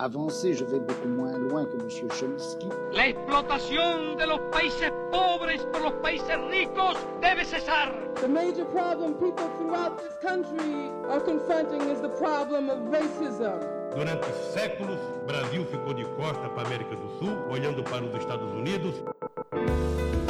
avancer, je vais beaucoup moins loin que M. Chomsky. La explotación de los países pobres por los países ricos debe cesar. The major problem people throughout this country are confronting is the problem of racism. Durante séculos, Brasil ficou de costa para a América do Sul, olhando para os Estados Unidos.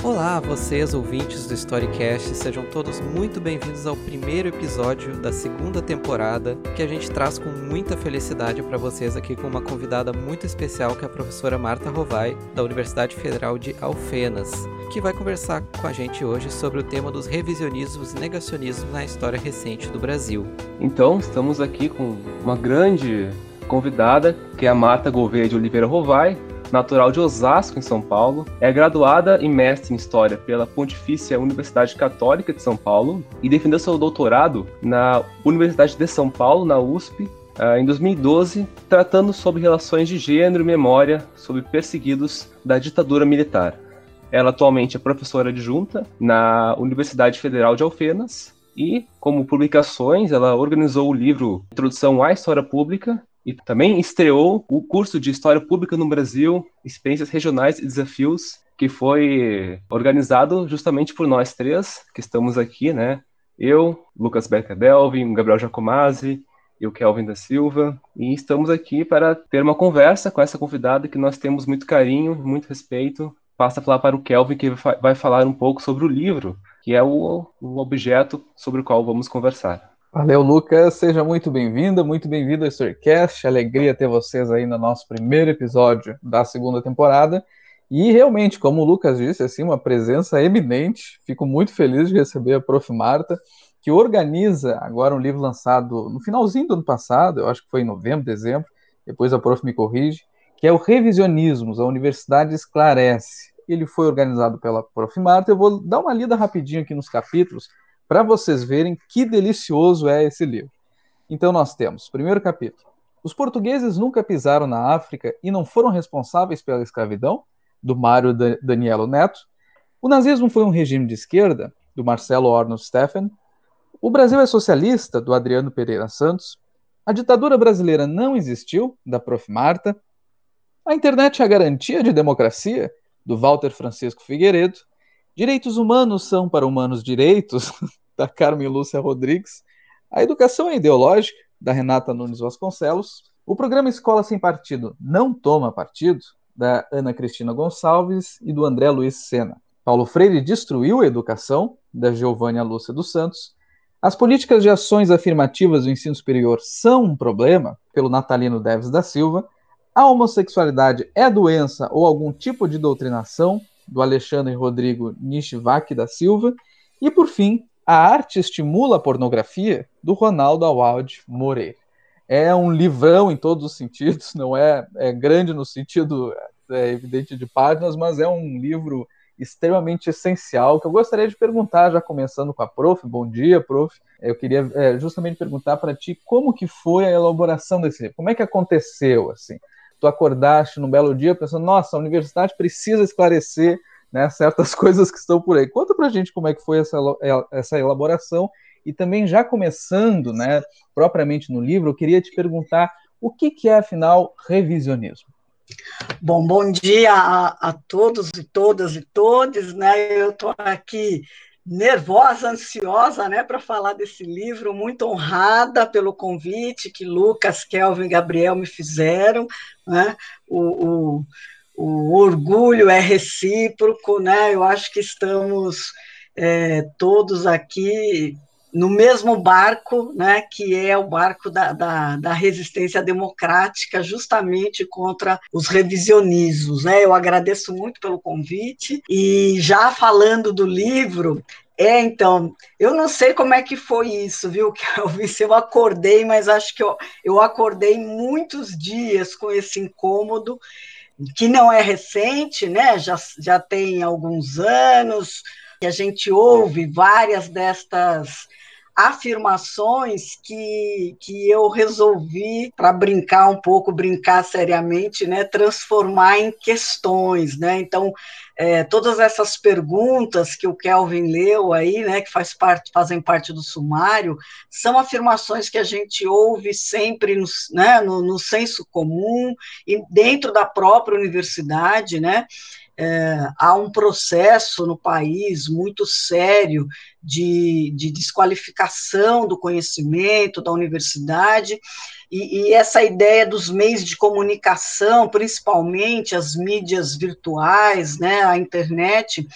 Olá, vocês ouvintes do Storycast, sejam todos muito bem-vindos ao primeiro episódio da segunda temporada, que a gente traz com muita felicidade para vocês aqui com uma convidada muito especial, que é a professora Marta Rovai, da Universidade Federal de Alfenas, que vai conversar com a gente hoje sobre o tema dos revisionismos e negacionismos na história recente do Brasil. Então, estamos aqui com uma grande convidada, que é a Marta Gouveia de Oliveira Rovai, natural de Osasco, em São Paulo. É graduada e mestre em História pela Pontifícia Universidade Católica de São Paulo e defendeu seu doutorado na Universidade de São Paulo, na USP, ah, em 2012, tratando sobre relações de gênero e memória sobre perseguidos da ditadura militar. Ela atualmente é professora adjunta na Universidade Federal de Alfenas e, como publicações, ela organizou o livro Introdução à História Pública e também estreou o curso de História Pública no Brasil, Experiências Regionais e Desafios, que foi organizado justamente por nós três, que estamos aqui, né? Eu, Lucas Becker Delvin, Gabriel Jacomazzi, eu, Kelvin da Silva, e estamos aqui para ter uma conversa com essa convidada que nós temos muito carinho, muito respeito. Passa a falar para o Kelvin, que vai falar um pouco sobre o livro, que é o, o objeto sobre o qual vamos conversar. Valeu, Lucas. Seja muito bem-vinda, muito bem-vindo ao Storycast. Alegria ter vocês aí no nosso primeiro episódio da segunda temporada. E realmente, como o Lucas disse, assim, uma presença eminente. Fico muito feliz de receber a Prof. Marta, que organiza agora um livro lançado no finalzinho do ano passado, eu acho que foi em novembro, dezembro, depois a Prof. me corrige, que é o Revisionismos, a Universidade Esclarece. Ele foi organizado pela Prof. Marta. Eu vou dar uma lida rapidinho aqui nos capítulos para vocês verem que delicioso é esse livro. Então nós temos, primeiro capítulo. Os portugueses nunca pisaram na África e não foram responsáveis pela escravidão, do Mário Danielo Neto. O nazismo foi um regime de esquerda, do Marcelo Arnold Steffen. O Brasil é socialista, do Adriano Pereira Santos. A ditadura brasileira não existiu, da Prof. Marta. A internet é a garantia de democracia, do Walter Francisco Figueiredo. Direitos humanos são para humanos direitos, da Carmen Lúcia Rodrigues, a educação é ideológica, da Renata Nunes Vasconcelos, o programa Escola Sem Partido não toma partido, da Ana Cristina Gonçalves e do André Luiz Sena. Paulo Freire destruiu a educação, da Giovânia Lúcia dos Santos. As políticas de ações afirmativas do ensino superior são um problema, pelo Natalino Deves da Silva. A homossexualidade é doença ou algum tipo de doutrinação, do Alexandre Rodrigo Nishivak da Silva. E, por fim, a Arte Estimula a Pornografia, do Ronaldo Awald Moreira. É um livrão em todos os sentidos, não é, é grande no sentido é, evidente de páginas, mas é um livro extremamente essencial, que eu gostaria de perguntar, já começando com a prof, bom dia, prof, eu queria é, justamente perguntar para ti como que foi a elaboração desse livro, como é que aconteceu, assim, tu acordaste num belo dia pensando, nossa, a universidade precisa esclarecer né, certas coisas que estão por aí. Conta para a gente como é que foi essa, essa elaboração e também já começando, né, propriamente no livro, eu queria te perguntar o que, que é, afinal, revisionismo? Bom, bom dia a, a todos e todas e todos, né, eu estou aqui nervosa, ansiosa, né, para falar desse livro, muito honrada pelo convite que Lucas, Kelvin e Gabriel me fizeram, né, o, o o orgulho é recíproco, né? Eu acho que estamos é, todos aqui no mesmo barco, né, que é o barco da, da, da, resistência democrática, justamente contra os revisionismos. Né? Eu agradeço muito pelo convite. E já falando do livro, é, então, eu não sei como é que foi isso, viu, Kelvin? Se eu acordei, mas acho que eu, eu acordei muitos dias com esse incômodo que não é recente, né? já, já tem alguns anos, que a gente ouve várias destas afirmações que, que eu resolvi, para brincar um pouco, brincar seriamente, né, transformar em questões. Né? Então, é, todas essas perguntas que o Kelvin leu aí, né, que faz parte, fazem parte do sumário, são afirmações que a gente ouve sempre no, né, no, no senso comum e dentro da própria universidade, né, é, há um processo no país muito sério de, de desqualificação do conhecimento da universidade, e, e, essa ideia dos meios de comunicação, principalmente as mídias virtuais, né, a internet,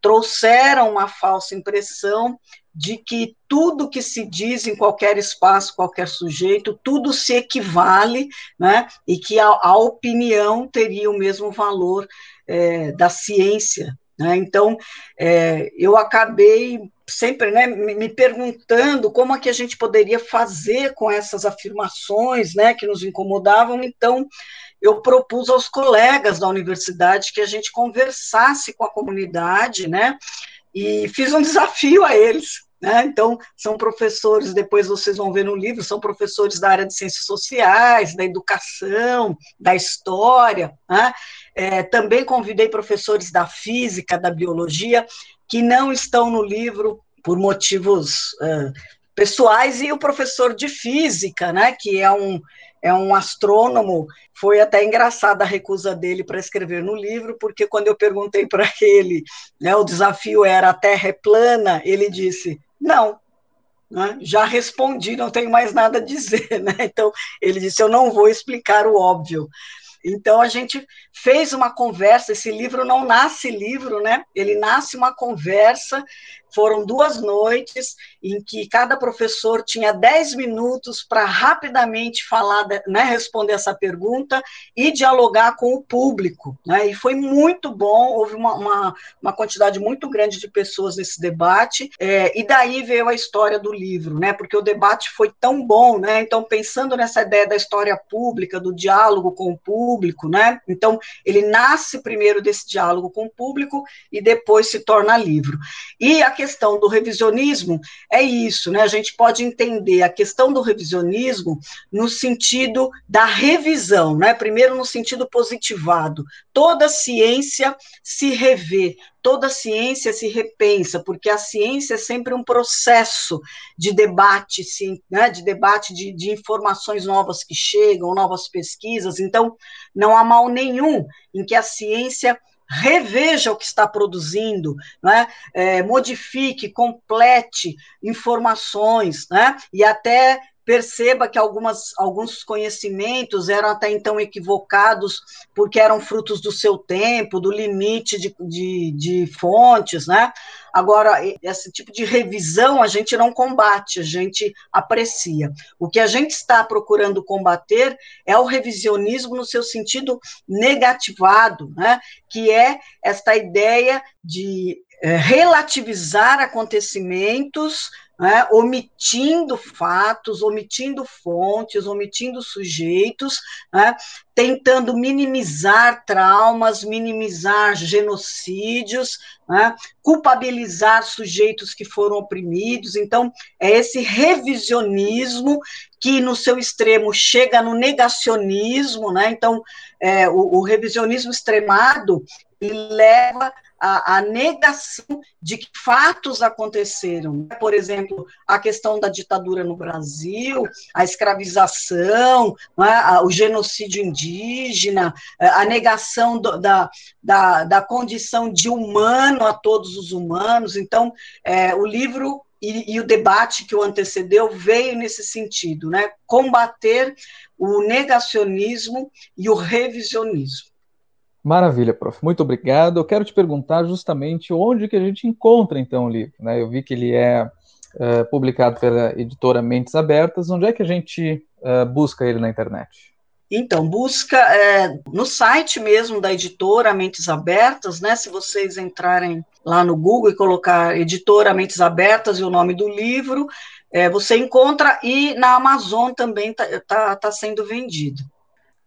trouxeram uma falsa impressão de que tudo que se diz em qualquer espaço, qualquer sujeito, tudo se equivale, né, e que a, a opinião teria o mesmo valor é, da ciência. Né? Então, é, eu acabei sempre né, me perguntando como é que a gente poderia fazer com essas afirmações né, que nos incomodavam. Então, eu propus aos colegas da universidade que a gente conversasse com a comunidade, né, e fiz um desafio a eles. Né? Então, são professores, depois vocês vão ver no livro, são professores da área de ciências sociais, da educação, da história. Né? É, também convidei professores da física, da biologia, que não estão no livro por motivos pessoais, e o professor de física, né, que é um, é um astrônomo, foi até engraçada a recusa dele para escrever no livro, porque quando eu perguntei para ele, né, o desafio era a Terra é plana, ele disse, não, né, já respondi, não tenho mais nada a dizer, né, então ele disse, eu não vou explicar o óbvio, então a gente fez uma conversa, esse livro não nasce livro, né? Ele nasce uma conversa foram duas noites em que cada professor tinha dez minutos para rapidamente falar, né, responder essa pergunta e dialogar com o público. Né, e foi muito bom, houve uma, uma, uma quantidade muito grande de pessoas nesse debate, é, e daí veio a história do livro, né, porque o debate foi tão bom, né, então pensando nessa ideia da história pública, do diálogo com o público, né, então ele nasce primeiro desse diálogo com o público e depois se torna livro. E a questão do revisionismo é isso, né? A gente pode entender a questão do revisionismo no sentido da revisão, né? Primeiro no sentido positivado. Toda ciência se revê, toda ciência se repensa, porque a ciência é sempre um processo de debate, sim, né, de debate de, de, informações novas que chegam, novas pesquisas. Então, não há mal nenhum em que a ciência reveja o que está produzindo, né? É, modifique, complete informações, né? e até perceba que algumas, alguns conhecimentos eram até então equivocados porque eram frutos do seu tempo, do limite de, de, de, fontes, né? Agora, esse tipo de revisão a gente não combate, a gente aprecia. O que a gente está procurando combater é o revisionismo no seu sentido negativado, né? Que é esta ideia de relativizar acontecimentos né, omitindo fatos, omitindo fontes, omitindo sujeitos, né, tentando minimizar traumas, minimizar genocídios, né, culpabilizar sujeitos que foram oprimidos. Então, é esse revisionismo que, no seu extremo, chega no negacionismo. Né, então, é, o, o revisionismo extremado leva a, a, negação de que fatos aconteceram. Por exemplo, a questão da ditadura no Brasil, a escravização, é? o genocídio indígena, a negação do, da, da, da, condição de humano a todos os humanos. Então, é, o livro e, e, o debate que o antecedeu veio nesse sentido, né? combater o negacionismo e o revisionismo. Maravilha, prof. Muito obrigado. Eu quero te perguntar justamente onde que a gente encontra, então, o livro. Né? Eu vi que ele é uh, publicado pela editora Mentes Abertas. Onde é que a gente uh, busca ele na internet? Então, busca é, no site mesmo da editora Mentes Abertas, né? Se vocês entrarem lá no Google e colocar editora Mentes Abertas e o nome do livro, é, você encontra, e na Amazon também está tá, tá sendo vendido.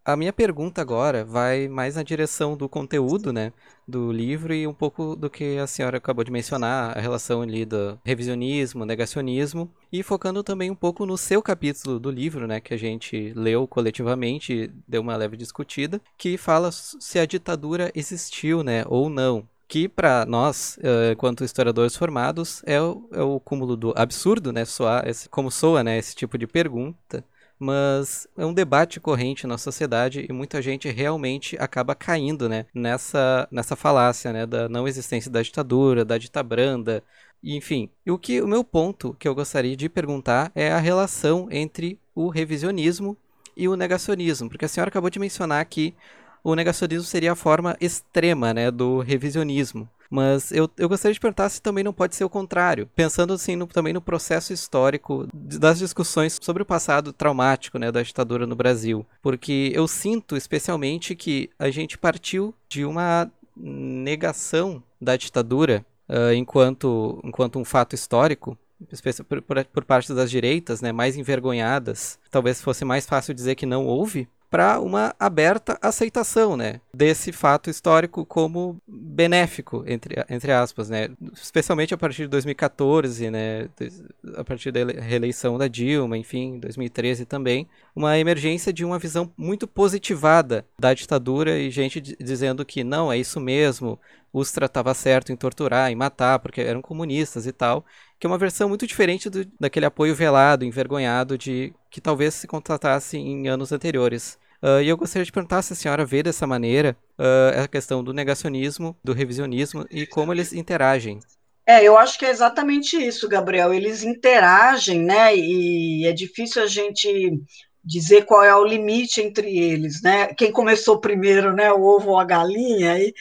A minha pergunta agora vai mais na direção do conteúdo, né, do livro e um pouco do que a senhora acabou de mencionar, a relação ali do revisionismo, negacionismo, e focando também um pouco no seu capítulo do livro, né, que a gente leu coletivamente, deu uma leve discutida, que fala se a ditadura existiu, né, ou não que para nós, uh, enquanto historiadores formados, é o, é o cúmulo do absurdo, né, soar, esse, como soa, né, esse tipo de pergunta, mas é um debate corrente na sociedade e muita gente realmente acaba caindo, né, nessa, nessa falácia, né, da não existência da ditadura, da ditabranda, enfim. E o que o meu ponto que eu gostaria de perguntar é a relação entre o revisionismo e o negacionismo, porque a senhora acabou de mencionar que o negacionismo seria a forma extrema, né, do revisionismo. Mas eu, eu gostaria de perguntar se também não pode ser o contrário, pensando assim no, também no processo histórico das discussões sobre o passado traumático né, da ditadura no Brasil. Porque eu sinto especialmente que a gente partiu de uma negação da ditadura uh, enquanto, enquanto um fato histórico, por, por, por, parte das direitas, né, mais envergonhadas, talvez fosse mais fácil dizer que não houve, para uma aberta aceitação, né, desse fato histórico como benéfico entre, entre aspas, né, especialmente a partir de 2014, né, a partir da reeleição da Dilma, enfim, 2013 também, uma emergência de uma visão muito positivada da ditadura e gente dizendo que não, é isso mesmo, os tratava certo em torturar, em matar, porque eram comunistas e tal, que é uma versão muito diferente do, daquele apoio velado, envergonhado de que talvez se contratasse em anos anteriores. Uh, e eu gostaria de perguntar se a senhora vê dessa maneira uh, a questão do negacionismo, do revisionismo e como eles interagem. É, eu acho que é exatamente isso, Gabriel. Eles interagem, né? E é difícil a gente dizer qual é o limite entre eles, né? Quem começou primeiro, né? O ovo ou a galinha? E,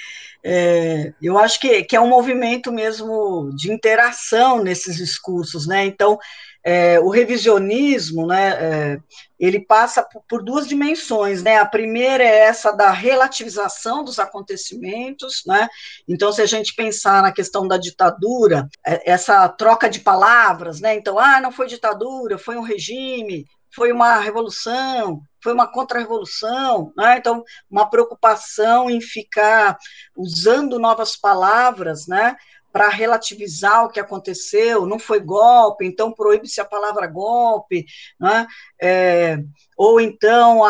é, eu acho que, que é um movimento mesmo de interação nesses discursos, né? Então, é, o revisionismo, né, é, ele passa por, por, duas dimensões, né, a primeira é essa da relativização dos acontecimentos, né, então se a gente pensar na questão da ditadura, é, essa troca de palavras, né, então, ah, não foi ditadura, foi um regime, foi uma revolução, foi uma contra-revolução, né? então uma preocupação em ficar usando novas palavras, né, para relativizar o que aconteceu, não foi golpe, então proíbe-se a palavra golpe, né? É, ou então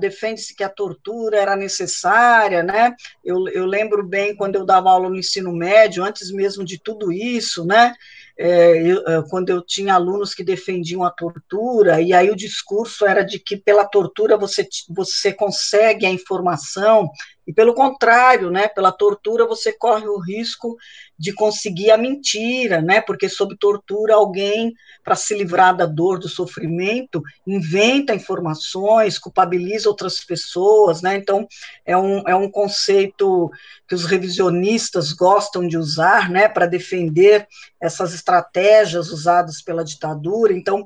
defende-se que a tortura era necessária, né? Eu, eu lembro bem quando eu dava aula no ensino médio, antes mesmo de tudo isso, né? É, eu, é, quando eu tinha alunos que defendiam a tortura, e aí o discurso era de que pela tortura você, você consegue a informação, e pelo contrário, né, pela tortura você corre o risco de conseguir a mentira, né, porque sob tortura alguém, para se livrar da dor, do sofrimento, inventa informações, culpabiliza outras pessoas, né, então é um, é um conceito que os revisionistas gostam de usar, né, para defender essas estratégias usadas pela ditadura, então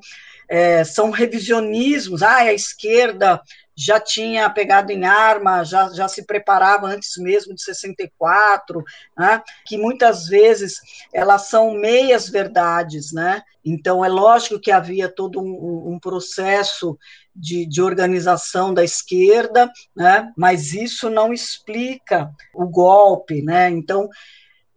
é, são revisionismos, ah, a esquerda já tinha pegado em arma, já, já se preparava antes mesmo de 64, né? que muitas vezes elas são meias verdades, né? Então é lógico que havia todo um, um processo de, de, organização da esquerda, né? Mas isso não explica o golpe, né? Então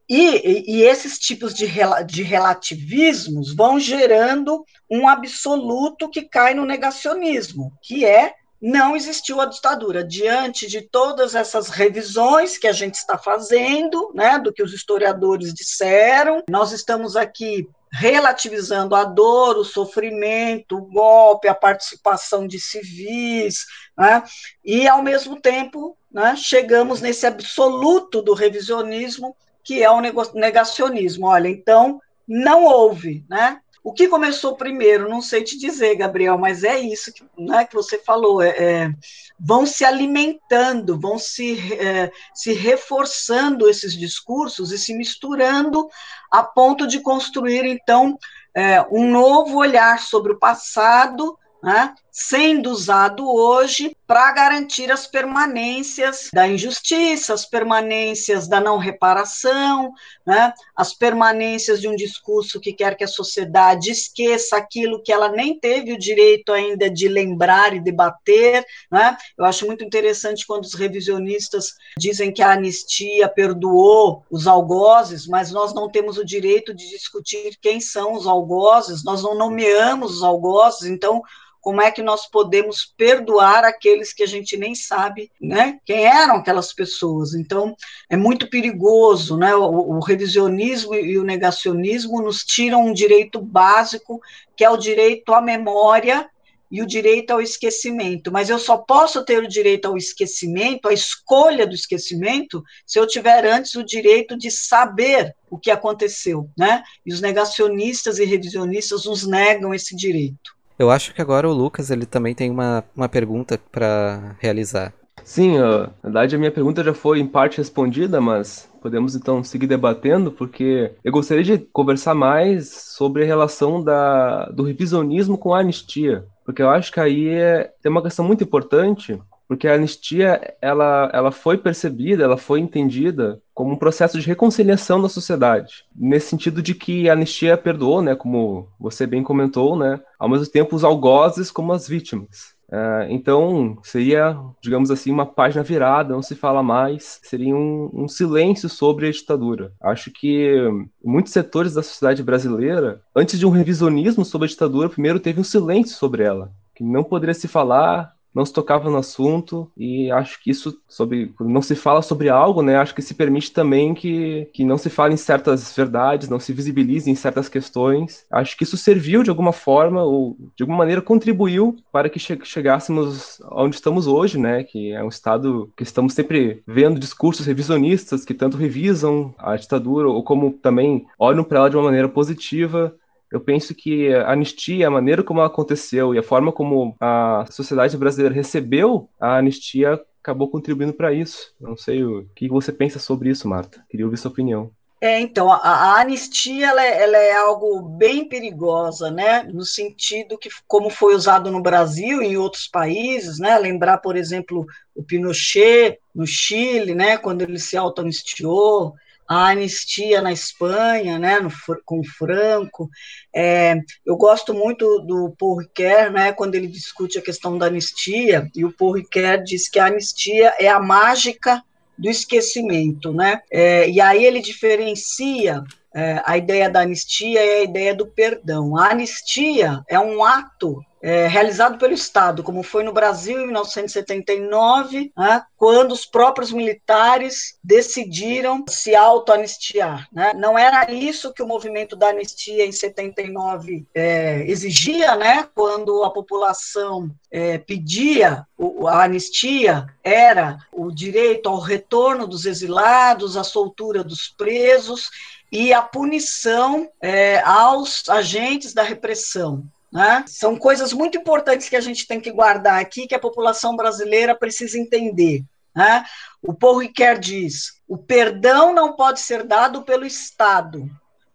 e, e, esses tipos de, de relativismos vão gerando um absoluto que cai no negacionismo, que é não existiu a ditadura. Diante de todas essas revisões que a gente está fazendo, né, do que os historiadores disseram, nós estamos aqui relativizando a dor, o sofrimento, o golpe, a participação de civis, né, e, ao mesmo tempo, né, chegamos nesse absoluto do revisionismo, que é o negacionismo. Olha, então, não houve, né? O que começou primeiro, não sei te dizer, Gabriel, mas é isso que, né, que você falou. É, é, vão se alimentando, vão se, é, se reforçando esses discursos e se misturando a ponto de construir, então, é, um novo olhar sobre o passado, né, sendo usado hoje para garantir as permanências da injustiça, as permanências da não reparação, né, as permanências de um discurso que quer que a sociedade esqueça aquilo que ela nem teve o direito ainda de lembrar e debater. Né? Eu acho muito interessante quando os revisionistas dizem que a anistia perdoou os algozes, mas nós não temos o direito de discutir quem são os algozes, nós não nomeamos os algozes, então como é que nós podemos perdoar aqueles que a gente nem sabe, né, quem eram aquelas pessoas. Então, é muito perigoso, né, o, o revisionismo e o negacionismo nos tiram um direito básico, que é o direito à memória e o direito ao esquecimento, mas eu só posso ter o direito ao esquecimento, a escolha do esquecimento, se eu tiver antes o direito de saber o que aconteceu, né? E os negacionistas e revisionistas nos negam esse direito. Eu acho que agora o Lucas ele também tem uma, uma pergunta para realizar. Sim, na verdade a minha pergunta já foi em parte respondida, mas podemos então seguir debatendo, porque eu gostaria de conversar mais sobre a relação da, do revisionismo com a anistia, porque eu acho que aí é, tem uma questão muito importante, porque a anistia ela, ela foi percebida, ela foi entendida como um processo de reconciliação da sociedade, nesse sentido de que a anistia perdoou, né, como você bem comentou, né, ao mesmo tempo os algozes como as vítimas. Uh, então, seria, digamos assim, uma página virada, não se fala mais, seria um, um, silêncio sobre a ditadura. Acho que muitos setores da sociedade brasileira, antes de um revisionismo sobre a ditadura, primeiro teve um silêncio sobre ela, que não poderia se falar, não se tocava no assunto e acho que isso sobre não se fala sobre algo, né? Acho que se permite também que, que não se fale em certas verdades, não se visibilize em certas questões. Acho que isso serviu de alguma forma ou de alguma maneira contribuiu para que che chegássemos onde estamos hoje, né? Que é um estado que estamos sempre vendo discursos revisionistas que tanto revisam a ditadura ou como também olham para ela de uma maneira positiva eu penso que a anistia, a maneira como ela aconteceu e a forma como a sociedade brasileira recebeu a anistia acabou contribuindo para isso. Não sei o que você pensa sobre isso, Marta. Queria ouvir sua opinião. É, então, a, a anistia ela é, ela é, algo bem perigosa, né? No sentido que, como foi usado no Brasil e em outros países, né? Lembrar, por exemplo, o Pinochet no Chile, né? Quando ele se auto-anistiou, a anistia na Espanha, né, no, com Franco. É, eu gosto muito do Paul Ricoeur, né, quando ele discute a questão da anistia, e o Paul Ricoeur diz que a anistia é a mágica do esquecimento, né? É, e aí ele diferencia é, a ideia da anistia e a ideia do perdão. A anistia é um ato é, realizado pelo Estado, como foi no Brasil em 1979, né, quando os próprios militares decidiram se auto-anistiar. Né? Não era isso que o movimento da anistia em 79 é, exigia, né? quando a população é, pedia a anistia, era o direito ao retorno dos exilados, a soltura dos presos e a punição é, aos agentes da repressão. Né? São coisas muito importantes que a gente tem que guardar aqui, que a população brasileira precisa entender. Né? O Paul Ricoeur diz: o perdão não pode ser dado pelo Estado.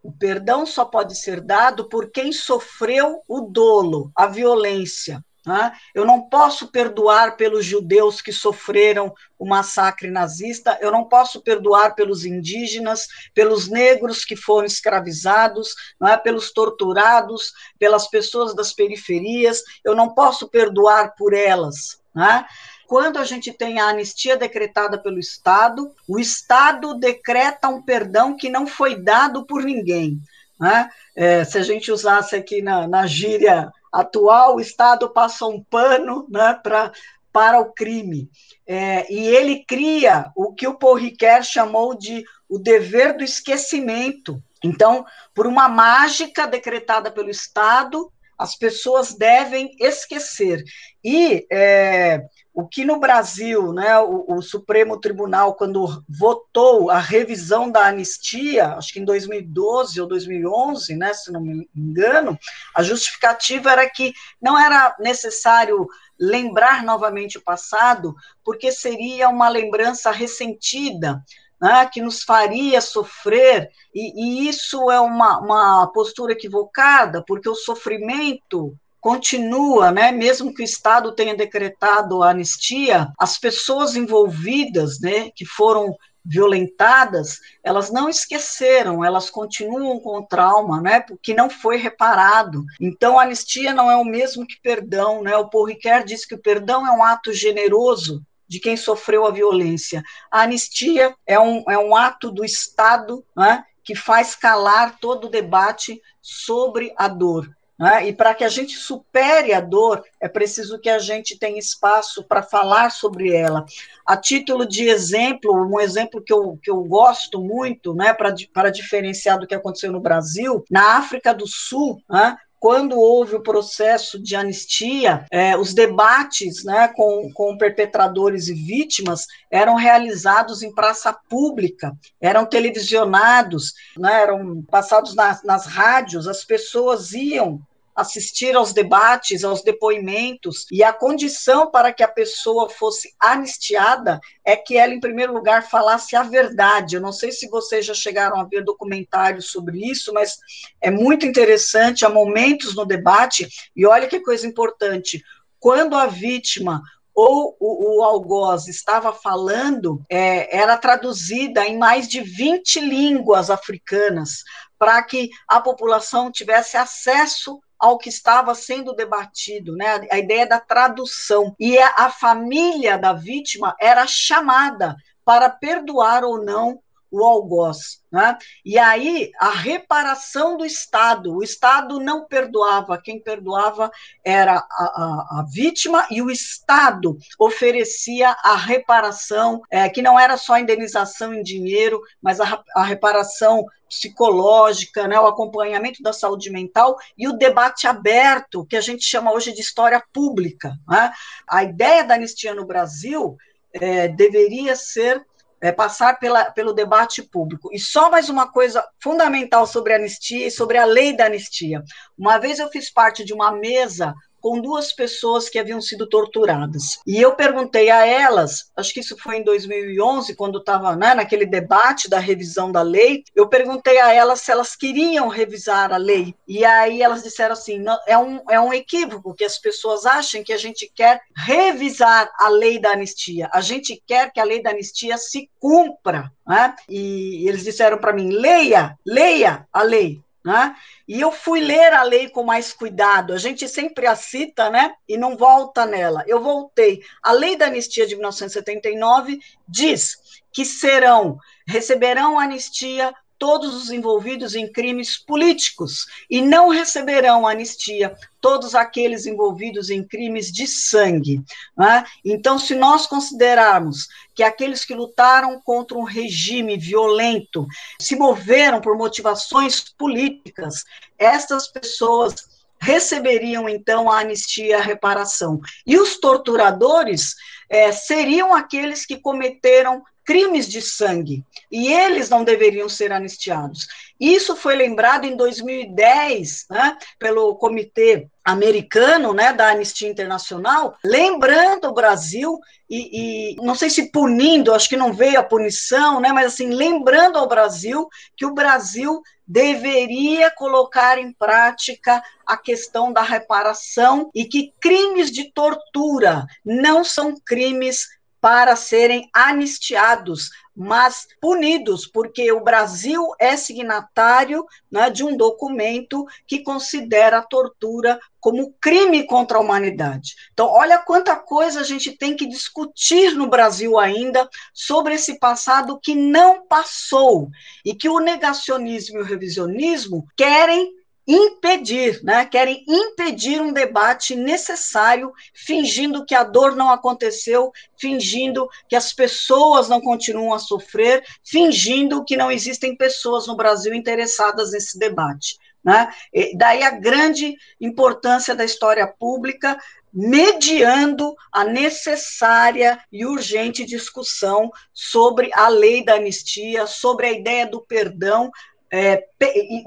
O perdão só pode ser dado por quem sofreu o dolo, a violência. Né? Eu não posso perdoar pelos judeus que sofreram o massacre nazista, eu não posso perdoar pelos indígenas, pelos negros que foram escravizados, não é? pelos torturados, pelas pessoas das periferias, eu não posso perdoar por elas. Né? Quando a gente tem a anistia decretada pelo Estado, o Estado decreta um perdão que não foi dado por ninguém. Né? É, se a gente usasse aqui na, na gíria atual, o Estado passa um pano né, pra, para o crime. É, e ele cria o que o Paul Ricoeur chamou de o dever do esquecimento. Então, por uma mágica decretada pelo Estado, as pessoas devem esquecer. E é, o que no Brasil, né, o, o, Supremo Tribunal, quando votou a revisão da anistia, acho que em 2012 ou 2011, né, se não me engano, a justificativa era que não era necessário lembrar novamente o passado, porque seria uma lembrança ressentida, né, que nos faria sofrer, e, e isso é uma, uma postura equivocada, porque o sofrimento continua, né, mesmo que o Estado tenha decretado a anistia, as pessoas envolvidas, né, que foram violentadas, elas não esqueceram, elas continuam com o trauma, né, porque não foi reparado. Então, a anistia não é o mesmo que perdão, né? O Paul Ricoeur diz que o perdão é um ato generoso de quem sofreu a violência. A anistia é um, é um ato do Estado, né, que faz calar todo o debate sobre a dor. Né? E para que a gente supere a dor, é preciso que a gente tenha espaço para falar sobre ela. A título de exemplo, um exemplo que eu, que eu gosto muito, né, para diferenciar do que aconteceu no Brasil, na África do Sul, né, quando houve o processo de anistia, é, os debates né, com, com perpetradores e vítimas eram realizados em praça pública, eram televisionados, né, eram passados nas, nas rádios, as pessoas iam assistir aos debates, aos depoimentos, e a condição para que a pessoa fosse anistiada é que ela, em primeiro lugar, falasse a verdade. Eu não sei se vocês já chegaram a ver documentários sobre isso, mas é muito interessante. Há momentos no debate, e olha que coisa importante: quando a vítima ou o, o algoz estava falando, é, era traduzida em mais de 20 línguas africanas, para que a população tivesse acesso ao que estava sendo debatido, né? A ideia da tradução. E a família da vítima era chamada para perdoar ou não o algoz. Né? E aí, a reparação do Estado, o Estado não perdoava, quem perdoava era a, a, a vítima, e o Estado oferecia a reparação, é, que não era só indenização em dinheiro, mas a, a reparação psicológica, né, o acompanhamento da saúde mental e o debate aberto, que a gente chama hoje de história pública. Né? A ideia da anistia no Brasil é, deveria ser é, passar pela, pelo debate público. E só mais uma coisa fundamental sobre a anistia e sobre a lei da anistia. Uma vez eu fiz parte de uma mesa com duas pessoas que haviam sido torturadas. E eu perguntei a elas, acho que isso foi em 2011, quando estava né, naquele debate da revisão da lei, eu perguntei a elas se elas queriam revisar a lei. E aí elas disseram assim: não, é, um, é um equívoco que as pessoas achem que a gente quer revisar a lei da anistia. A gente quer que a lei da anistia se cumpra. Né? E eles disseram para mim: leia, leia a lei. Né? E eu fui ler a lei com mais cuidado. A gente sempre a cita, né? E não volta nela. Eu voltei. A lei da anistia de 1979 diz que serão, receberão anistia todos os envolvidos em crimes políticos e não receberão anistia todos aqueles envolvidos em crimes de sangue. Né? Então, se nós considerarmos que aqueles que lutaram contra um regime violento se moveram por motivações políticas, estas pessoas receberiam então a anistia e a reparação. E os torturadores é, seriam aqueles que cometeram crimes de sangue, e eles não deveriam ser anistiados. Isso foi lembrado em 2010, né, pelo Comitê Americano, né, da Anistia Internacional, lembrando o Brasil e, e, não sei se punindo, acho que não veio a punição, né, mas assim lembrando ao Brasil que o Brasil deveria colocar em prática a questão da reparação e que crimes de tortura não são crimes para serem anistiados, mas punidos, porque o Brasil é signatário né, de um documento que considera a tortura como crime contra a humanidade. Então, olha quanta coisa a gente tem que discutir no Brasil ainda sobre esse passado que não passou e que o negacionismo e o revisionismo querem impedir, né? querem impedir um debate necessário, fingindo que a dor não aconteceu, fingindo que as pessoas não continuam a sofrer, fingindo que não existem pessoas no Brasil interessadas nesse debate. Né? Daí a grande importância da história pública mediando a necessária e urgente discussão sobre a lei da anistia, sobre a ideia do perdão, é,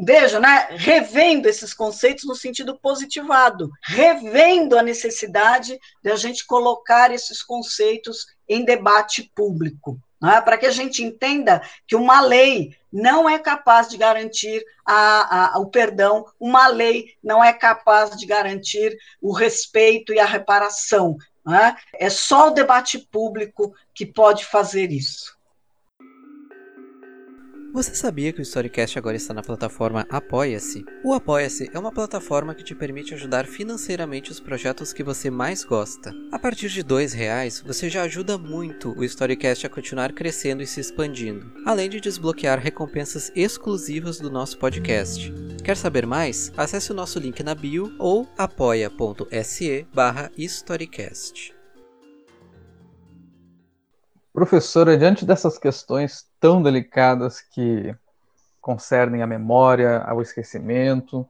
veja, né, revendo esses conceitos no sentido positivado, revendo a necessidade de a gente colocar esses conceitos em debate público. é? para que a gente entenda que uma lei não é capaz de garantir a, a, o perdão, uma lei não é capaz de garantir o respeito e a reparação. É? é só o debate público que pode fazer isso. Você sabia que o Storycast agora está na plataforma Apoia-se? O Apoia-se é uma plataforma que te permite ajudar financeiramente os projetos que você mais gosta. A partir de R$ reais, você já ajuda muito o Storycast a continuar crescendo e se expandindo, além de desbloquear recompensas exclusivas do nosso podcast. Quer saber mais? Acesse o nosso link na bio ou apoia.se barra Storycast. Professora, diante dessas questões tão delicadas que concernem a memória, ao esquecimento,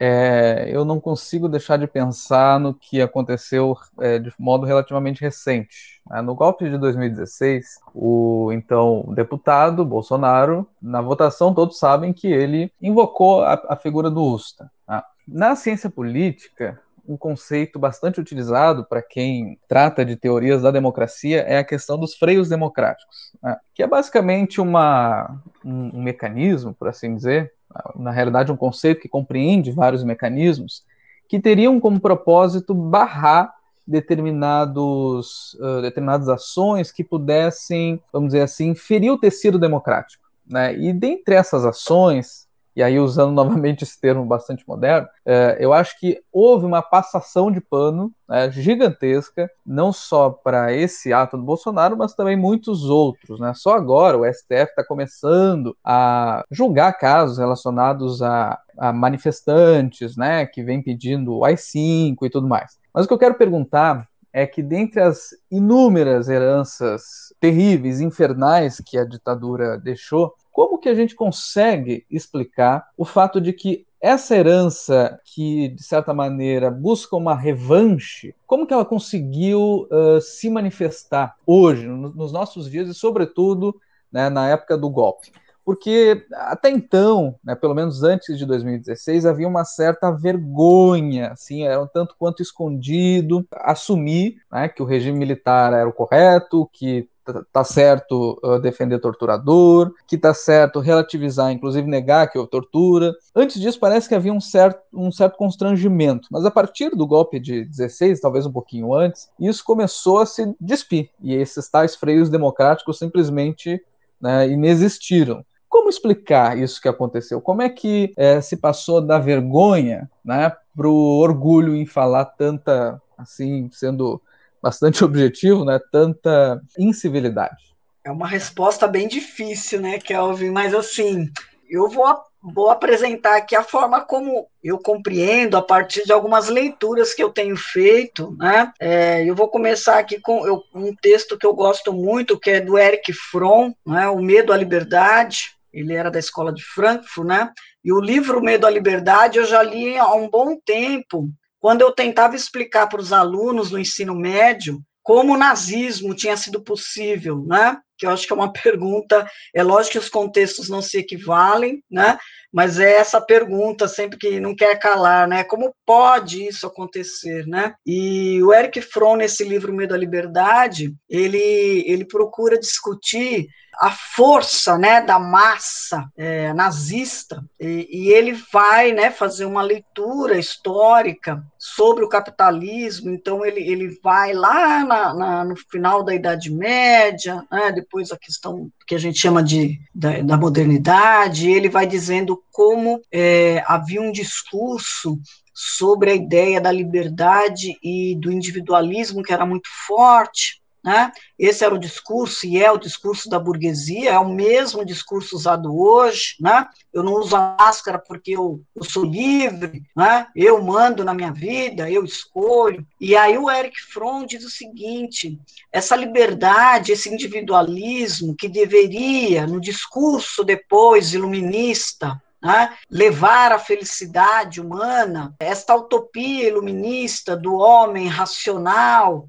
é, eu não consigo deixar de pensar no que aconteceu é, de modo relativamente recente. Né? No golpe de 2016, o então deputado Bolsonaro, na votação, todos sabem que ele invocou a, a figura do USTA. Né? Na ciência política, um conceito bastante utilizado para quem trata de teorias da democracia é a questão dos freios democráticos, né? que é basicamente uma, um, um mecanismo, por assim dizer, na realidade um conceito que compreende vários mecanismos, que teriam como propósito barrar determinados, uh, determinadas ações que pudessem, vamos dizer assim, ferir o tecido democrático. Né? E dentre essas ações, e aí usando novamente esse termo bastante moderno, é, eu acho que houve uma passação de pano né, gigantesca, não só para esse ato do Bolsonaro, mas também muitos outros. Né? Só agora o STF está começando a julgar casos relacionados a, a manifestantes né, que vêm pedindo o AI-5 e tudo mais. Mas o que eu quero perguntar é que dentre as inúmeras heranças terríveis, infernais que a ditadura deixou, como que a gente consegue explicar o fato de que essa herança que, de certa maneira, busca uma revanche, como que ela conseguiu uh, se manifestar hoje, nos nossos dias e, sobretudo, né, na época do golpe? Porque até então, né, pelo menos antes de 2016, havia uma certa vergonha, assim, era um tanto quanto escondido, assumir né, que o regime militar era o correto, que tá certo uh, defender torturador, que tá certo relativizar, inclusive negar que houve tortura. Antes disso, parece que havia um certo, um certo constrangimento, mas a partir do golpe de 16, talvez um pouquinho antes, isso começou a se despir, e esses tais freios democráticos simplesmente né, inexistiram. Como explicar isso que aconteceu? Como é que é, se passou da vergonha né, para o orgulho em falar tanta, assim, sendo bastante objetivo, né? Tanta incivilidade. É uma resposta bem difícil, né, Kelvin? Mas assim, eu vou, vou apresentar aqui a forma como eu compreendo a partir de algumas leituras que eu tenho feito, né? É, eu vou começar aqui com eu, um texto que eu gosto muito, que é do Eric Fromm, né? O Medo à Liberdade. Ele era da escola de Frankfurt, né? E o livro Medo à Liberdade eu já li há um bom tempo, quando eu tentava explicar para os alunos no ensino médio como o nazismo tinha sido possível, né? Que eu acho que é uma pergunta, é lógico que os contextos não se equivalem, né? Mas é essa pergunta sempre que não quer calar, né? Como pode isso acontecer, né? E o Eric Fromm nesse livro Medo à Liberdade, ele ele procura discutir a força né, da massa é, nazista, e, e, ele vai né, fazer uma leitura histórica sobre o capitalismo, então ele, ele vai lá na, na, no final da Idade Média, né, depois a questão que a gente chama de, da, da modernidade, ele vai dizendo como é, havia um discurso sobre a ideia da liberdade e do individualismo que era muito forte, né? Esse era o discurso e é o discurso da burguesia, é o mesmo discurso usado hoje. Né? Eu não uso a máscara porque eu, eu sou livre, né? eu mando na minha vida, eu escolho. E aí o Eric Fromm diz o seguinte: essa liberdade, esse individualismo que deveria, no discurso depois iluminista, né? levar a felicidade humana, esta utopia iluminista do homem racional,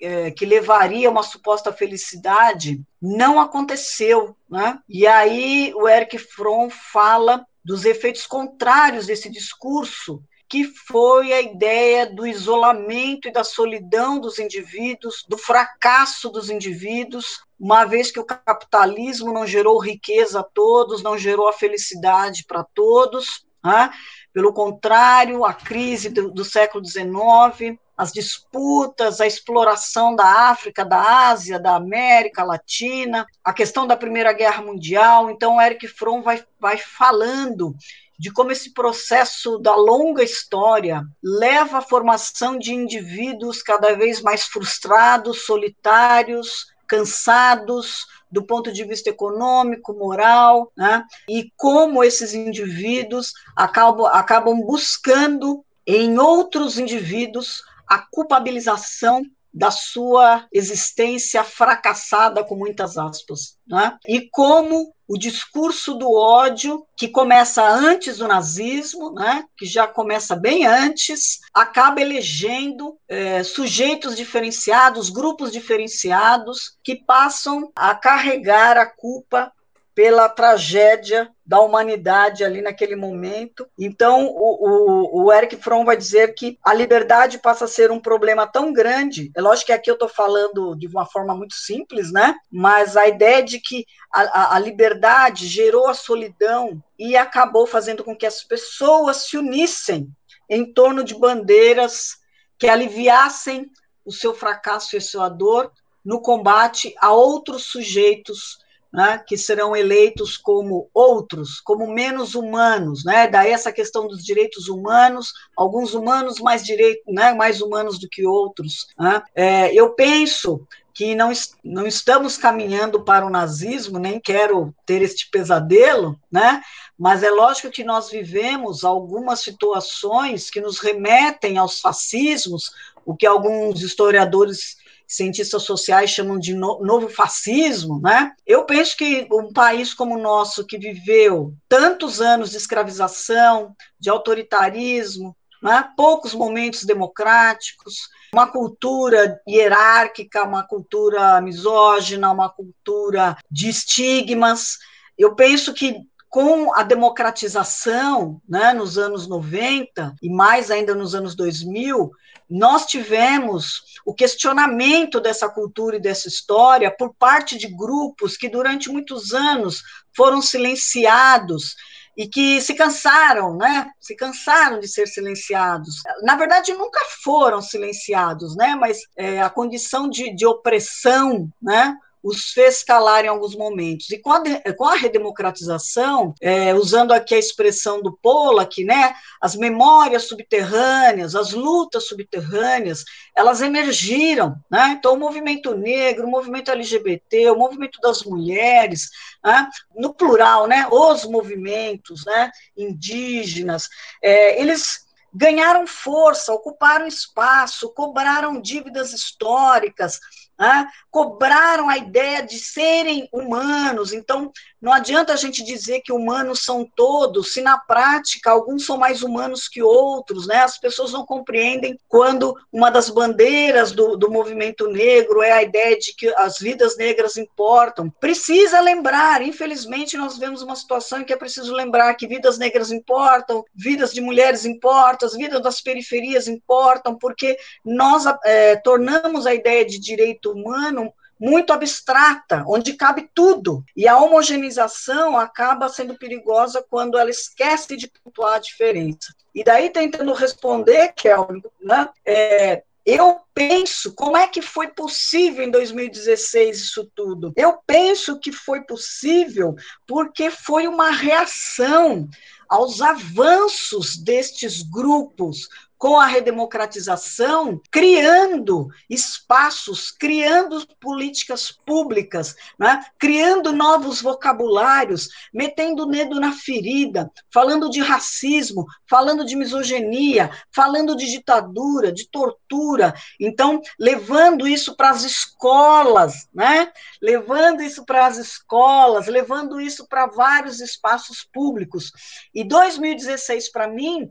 é, que levaria a uma suposta felicidade, não aconteceu. Né? E aí o Eric Fromm fala dos efeitos contrários desse discurso, que foi a ideia do isolamento e da solidão dos indivíduos, do fracasso dos indivíduos, uma vez que o capitalismo não gerou riqueza a todos, não gerou a felicidade para todos, né? Pelo contrário, a crise do, do século XIX, as disputas, a exploração da África, da Ásia, da América Latina, a questão da Primeira Guerra Mundial. Então, Eric Fromm vai, vai falando de como esse processo da longa história leva à formação de indivíduos cada vez mais frustrados, solitários, cansados do ponto de vista econômico, moral, né? e como esses indivíduos acabam, acabam buscando em outros indivíduos a culpabilização da sua existência fracassada, com muitas aspas. Né? E como o discurso do ódio, que começa antes do nazismo, né? que já começa bem antes, acaba elegendo é, sujeitos diferenciados, grupos diferenciados, que passam a carregar a culpa pela tragédia da humanidade ali naquele momento. Então, o, o, o, Eric Fromm vai dizer que a liberdade passa a ser um problema tão grande. É lógico que aqui eu estou falando de uma forma muito simples, né? Mas a ideia de que a, a, a liberdade gerou a solidão e acabou fazendo com que as pessoas se unissem em torno de bandeiras que aliviassem o seu fracasso e a sua dor no combate a outros sujeitos né, que serão eleitos como outros, como menos humanos, né? Daí essa questão dos direitos humanos, alguns humanos mais direito, né, mais humanos do que outros. Né? É, eu penso que não, não estamos caminhando para o nazismo, nem quero ter este pesadelo, né? Mas é lógico que nós vivemos algumas situações que nos remetem aos fascismos, o que alguns historiadores cientistas sociais chamam de no, novo fascismo, né? Eu penso que um país como o nosso, que viveu tantos anos de escravização, de autoritarismo, né? poucos momentos democráticos, uma cultura hierárquica, uma cultura misógina, uma cultura de estigmas. Eu penso que com a democratização, né, nos anos 90 e mais ainda nos anos 2000, nós tivemos o questionamento dessa cultura e dessa história por parte de grupos que durante muitos anos foram silenciados e que se cansaram, né? Se cansaram de ser silenciados. Na verdade, nunca foram silenciados, né? Mas é, a condição de, de opressão, né? Os fez calar em alguns momentos. E com a, com a redemocratização, é, usando aqui a expressão do Pollack, né, as memórias subterrâneas, as lutas subterrâneas, elas emergiram. Né? Então, o movimento negro, o movimento LGBT, o movimento das mulheres, né, no plural, né, os movimentos né, indígenas, é, eles ganharam força, ocuparam espaço, cobraram dívidas históricas, né? cobraram a ideia de serem humanos. Então, não adianta a gente dizer que humanos são todos, se na prática alguns são mais humanos que outros. Né? As pessoas não compreendem quando uma das bandeiras do, do movimento negro é a ideia de que as vidas negras importam. Precisa lembrar, infelizmente, nós vemos uma situação em que é preciso lembrar que vidas negras importam, vidas de mulheres importam, as vidas das periferias importam, porque nós é, tornamos a ideia de direito direito humano muito abstrata, onde cabe tudo. E a homogeneização acaba sendo perigosa quando ela esquece de pontuar a diferença. E daí, tentando responder, Kelvin, né, é, eu penso, como é que foi possível em 2016 isso tudo? Eu penso que foi possível porque foi uma reação aos avanços destes grupos, com a redemocratização, criando espaços, criando políticas públicas, né? criando novos vocabulários, metendo o dedo na ferida, falando de racismo, falando de misoginia, falando de ditadura, de tortura. Então, levando isso para as escolas, né? levando isso para as escolas, levando isso para vários espaços públicos. E 2016, para mim,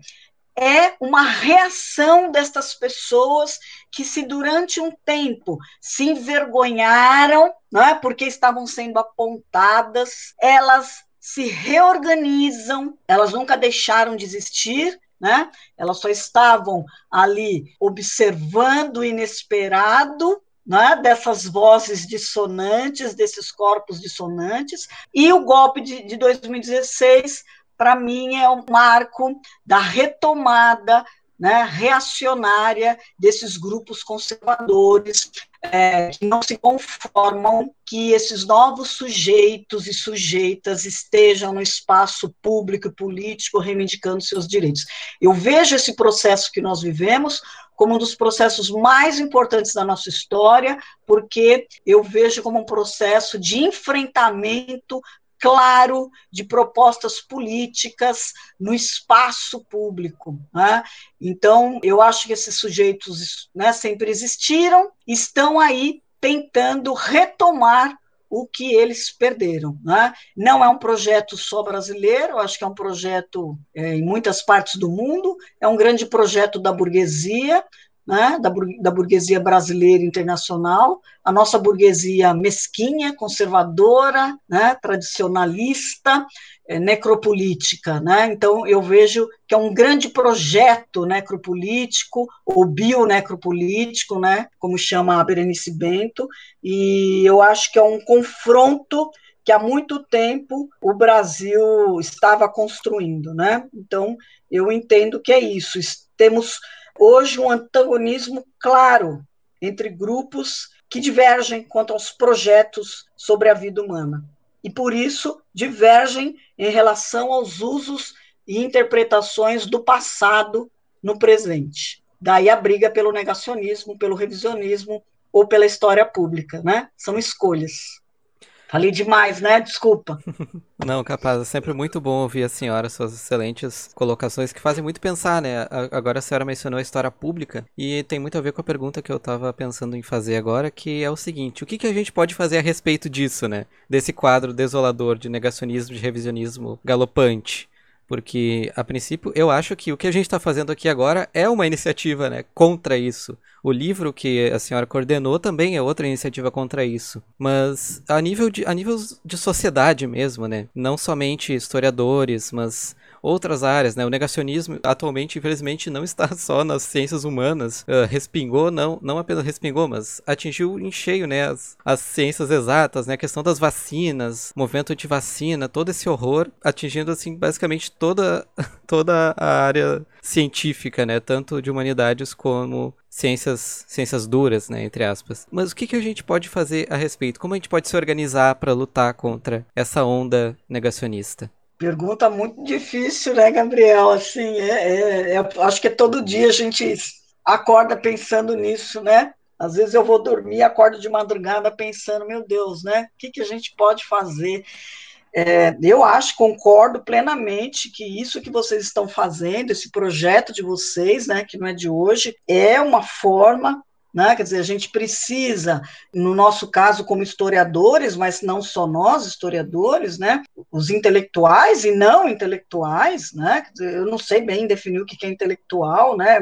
é uma reação destas pessoas que, se durante um tempo se envergonharam, é, porque estavam sendo apontadas, elas se reorganizam, elas nunca deixaram de existir, né? Elas só estavam ali observando o inesperado né, dessas vozes dissonantes, desses corpos dissonantes, e o golpe de, de 2016, para mim, é um marco da retomada né, reacionária desses grupos conservadores é, que não se conformam que esses novos sujeitos e sujeitas estejam no espaço público e político reivindicando seus direitos. Eu vejo esse processo que nós vivemos como um dos processos mais importantes da nossa história, porque eu vejo como um processo de enfrentamento claro de propostas políticas no espaço público. Né? Então, eu acho que esses sujeitos né, sempre existiram, estão aí tentando retomar o que eles perderam. Né? Não é um projeto só brasileiro, acho que é um projeto é, em muitas partes do mundo, é um grande projeto da burguesia, né, da, da burguesia brasileira internacional, a nossa burguesia mesquinha, conservadora, né, tradicionalista, é, necropolítica. Né? Então, eu vejo que é um grande projeto necropolítico, ou bionecropolítico, né, como chama a Berenice Bento, e eu acho que é um confronto que há muito tempo o Brasil estava construindo. Né? Então, eu entendo que é isso. Temos hoje um antagonismo claro entre grupos que divergem quanto aos projetos sobre a vida humana. E, por isso, divergem em relação aos usos e interpretações do passado no presente. Daí a briga pelo negacionismo, pelo revisionismo ou pela história pública, né? São escolhas. Falei demais, né? Desculpa. Não, capaz, é sempre muito bom ouvir a senhora, suas excelentes colocações que fazem muito pensar, né? Agora a senhora mencionou a história pública e tem muito a ver com a pergunta que eu estava pensando em fazer agora, que é o seguinte: o que, que a gente pode fazer a respeito disso, né? Desse quadro desolador de negacionismo, de revisionismo galopante? Porque, a princípio, eu acho que o que a gente está fazendo aqui agora é uma iniciativa né, contra isso. O livro que a senhora coordenou também é outra iniciativa contra isso. Mas a nível de, a nível de sociedade mesmo, né? Não somente historiadores, mas outras áreas, né? O negacionismo atualmente, infelizmente, não está só nas ciências humanas. Uh, respingou, não, não apenas respingou, mas atingiu em cheio, né? As, as ciências exatas, né? A questão das vacinas, movimento anti-vacina, todo esse horror, atingindo, assim, basicamente toda, toda a área científica, né? Tanto de humanidades como ciências, ciências duras, né, entre aspas. Mas o que, que a gente pode fazer a respeito? Como a gente pode se organizar para lutar contra essa onda negacionista? Pergunta muito difícil, né, Gabriel? Assim, é, é, é, acho que todo dia a gente acorda pensando nisso, né? Às vezes eu vou dormir, acordo de madrugada pensando, meu Deus, né? O que, que a gente pode fazer? É, eu acho, concordo plenamente que isso que vocês estão fazendo, esse projeto de vocês, né, que não é de hoje, é uma forma né? Quer dizer, a gente precisa, no nosso caso, como historiadores, mas não só nós, historiadores, né? Os intelectuais e não intelectuais, né? Dizer, eu não sei bem definir o que é intelectual, né?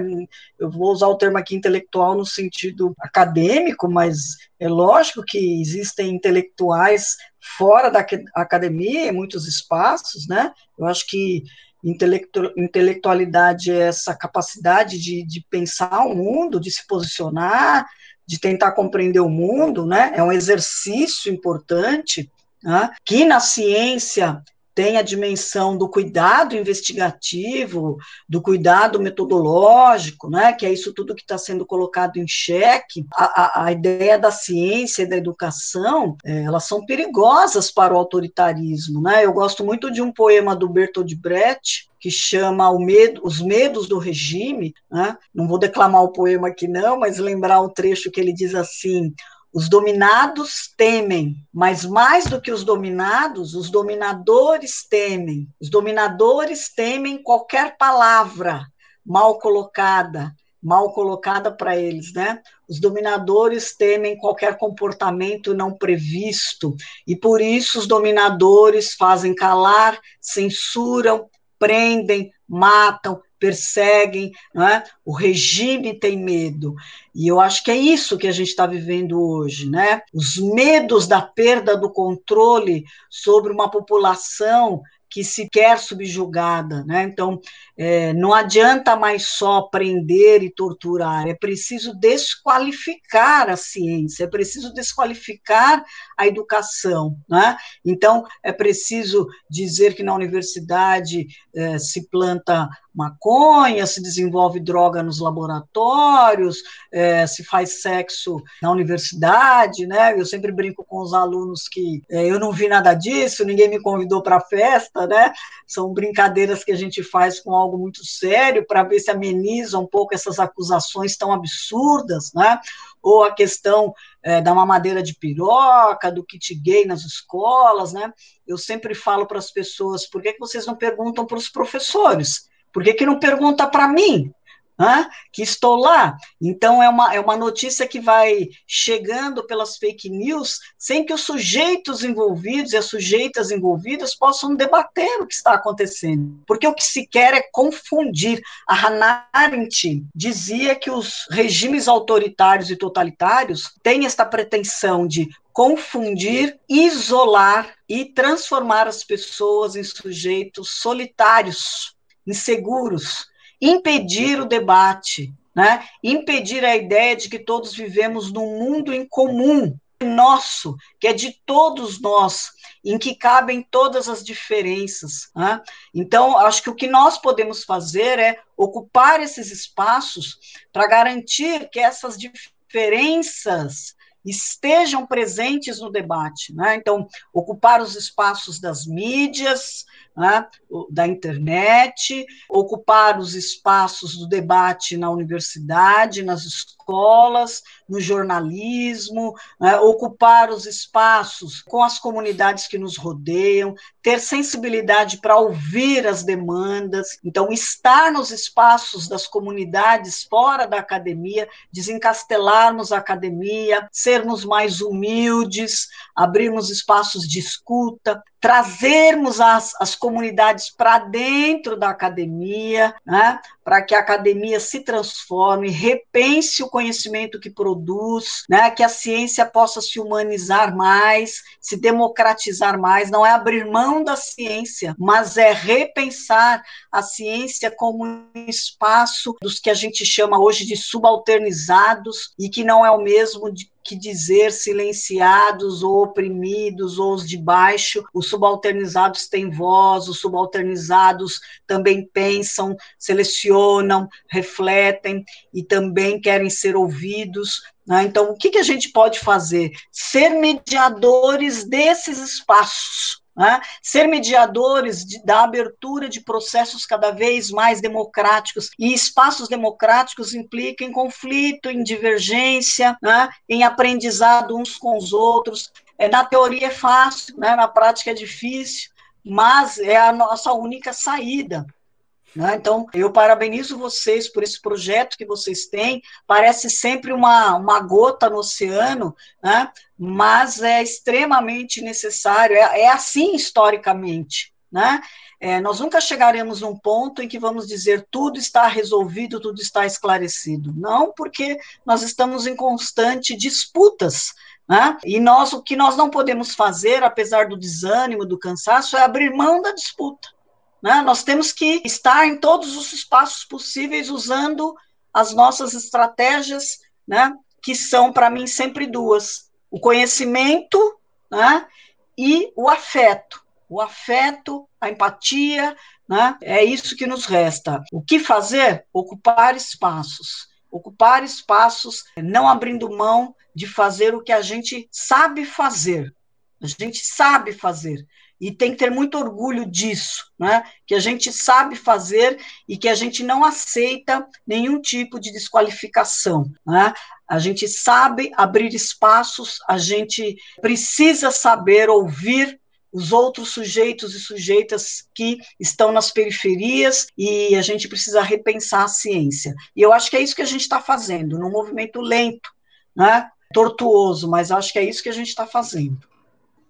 Eu vou usar o termo aqui intelectual no sentido acadêmico, mas é lógico que existem intelectuais fora da academia, em muitos espaços, né? Eu acho que Intelectu intelectualidade é essa capacidade de, de pensar o mundo, de se posicionar, de tentar compreender o mundo, né? É um exercício importante, né? que na ciência tem a dimensão do cuidado investigativo, do cuidado metodológico, né, que é isso tudo que está sendo colocado em xeque. A, a, a, ideia da ciência e da educação, é, elas são perigosas para o autoritarismo. Né? Eu gosto muito de um poema do Bertolt Brecht, que chama medo, Os Medos do Regime. Né? Não vou declamar o poema aqui, não, mas lembrar um trecho que ele diz assim: os dominados temem, mas mais do que os dominados, os dominadores temem. Os dominadores temem qualquer palavra mal colocada, mal colocada para eles, né? Os dominadores temem qualquer comportamento não previsto, e por isso os dominadores fazem calar, censuram, prendem, matam, perseguem, é? o regime tem medo. E eu acho que é isso que a gente está vivendo hoje, né? Os medos da perda do controle sobre uma população que se quer subjugada. Né? Então, é, não adianta mais só prender e torturar, é preciso desqualificar a ciência, é preciso desqualificar a educação. Né? Então, é preciso dizer que na universidade é, se planta maconha, se desenvolve droga nos laboratórios, é, se faz sexo na universidade, né? Eu sempre brinco com os alunos que é, eu não vi nada disso, ninguém me convidou para a festa, né? São brincadeiras que a gente faz com algo muito sério para ver se ameniza um pouco essas acusações tão absurdas, né? Ou a questão é, da mamadeira de piroca, do kit gay nas escolas, né? Eu sempre falo para as pessoas, por que, que vocês não perguntam para os professores? Por que, que não pergunta para mim? Né, que estou lá. Então, é uma, é uma notícia que vai chegando pelas fake news sem que os sujeitos envolvidos e as sujeitas envolvidas possam debater o que está acontecendo. Porque o que se quer é confundir. A Hannah Arendt dizia que os regimes autoritários e totalitários têm esta pretensão de confundir, isolar e transformar as pessoas em sujeitos solitários inseguros, impedir o debate, né? impedir a ideia de que todos vivemos num mundo em comum, nosso, que é de todos nós, em que cabem todas as diferenças. Né? Então, acho que o que nós podemos fazer é ocupar esses espaços para garantir que essas diferenças estejam presentes no debate. Né? Então, ocupar os espaços das mídias, né, da internet, ocupar os espaços do debate na universidade, nas escolas, no jornalismo, né, ocupar os espaços com as comunidades que nos rodeiam, ter sensibilidade para ouvir as demandas, então estar nos espaços das comunidades fora da academia, desencastelarmos a academia, sermos mais humildes, abrirmos espaços de escuta, trazermos as, as comunidades para dentro da academia, né, para que a academia se transforme, repense o conhecimento que produz, né, que a ciência possa se humanizar mais, se democratizar mais, não é abrir mão da ciência, mas é repensar a ciência como um espaço dos que a gente chama hoje de subalternizados e que não é o mesmo de que dizer silenciados ou oprimidos ou os de baixo. Os subalternizados têm voz, os subalternizados também pensam, selecionam, refletem e também querem ser ouvidos. Né? Então, o que, que a gente pode fazer? Ser mediadores desses espaços né? ser mediadores de, da abertura de processos cada vez mais democráticos. E espaços democráticos implicam em conflito, em divergência, né? em aprendizado uns com os outros. É, na teoria é fácil, né? na prática é difícil, mas é a nossa única saída. Né? Então, eu parabenizo vocês por esse projeto que vocês têm. Parece sempre uma, uma gota no oceano, né? mas é extremamente necessário. É, é assim historicamente. Né? É, nós nunca chegaremos num ponto em que vamos dizer tudo está resolvido, tudo está esclarecido. Não, porque nós estamos em constante disputas. Né? E nós, o que nós não podemos fazer, apesar do desânimo, do cansaço, é abrir mão da disputa. Né? Nós temos que estar em todos os espaços possíveis usando as nossas estratégias, né? que são, para mim, sempre duas: o conhecimento né? e o afeto. O afeto, a empatia, né? é isso que nos resta. O que fazer? Ocupar espaços. Ocupar espaços, não abrindo mão de fazer o que a gente sabe fazer. A gente sabe fazer e tem que ter muito orgulho disso, né? que a gente sabe fazer e que a gente não aceita nenhum tipo de desqualificação. Né? A gente sabe abrir espaços, a gente precisa saber ouvir os outros sujeitos e sujeitas que estão nas periferias e a gente precisa repensar a ciência. E eu acho que é isso que a gente está fazendo, num movimento lento, né? tortuoso, mas acho que é isso que a gente está fazendo.